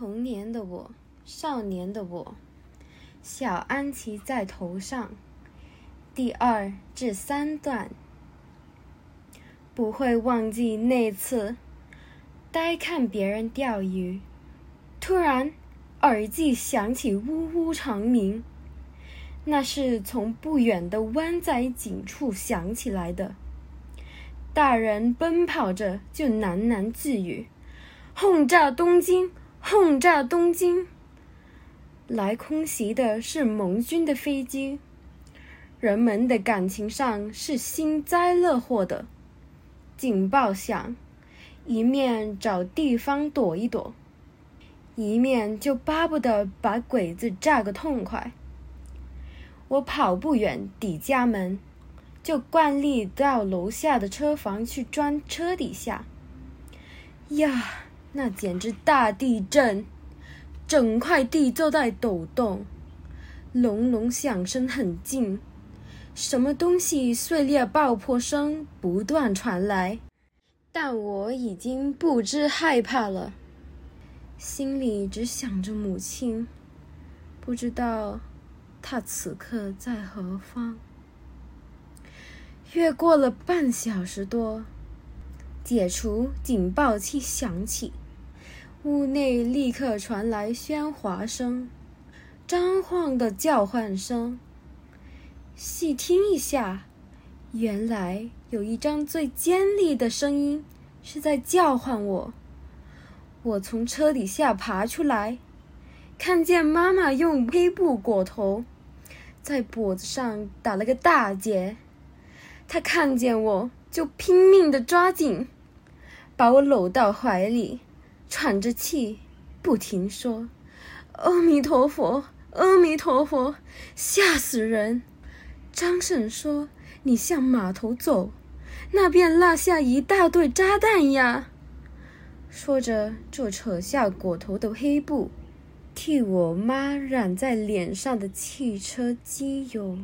童年的我，少年的我，小安琪在头上。第二至三段，不会忘记那次，呆看别人钓鱼，突然耳际响起呜呜长鸣，那是从不远的湾仔井处响起来的。大人奔跑着就喃喃自语：“轰炸东京！轰炸东京！”来空袭的是盟军的飞机。人们的感情上是幸灾乐祸的。警报响，一面找地方躲一躲，一面就巴不得把鬼子炸个痛快。我跑不远抵家门，就惯例到楼下的车房去钻车底下。呀，那简直大地震，整块地都在抖动，隆隆响声很近。什么东西碎裂爆破声不断传来，但我已经不知害怕了，心里只想着母亲，不知道她此刻在何方。越过了半小时多，解除警报器响起，屋内立刻传来喧哗声、张晃的叫唤声。细听一下，原来有一张最尖利的声音是在叫唤我。我从车底下爬出来，看见妈妈用黑布裹头，在脖子上打了个大结。她看见我就拼命的抓紧，把我搂到怀里，喘着气，不停说：“阿弥陀佛，阿弥陀佛，吓死人！”张婶说：“你向码头走，那边落下一大堆炸弹呀。”说着就扯下裹头的黑布，替我妈染在脸上的汽车机油。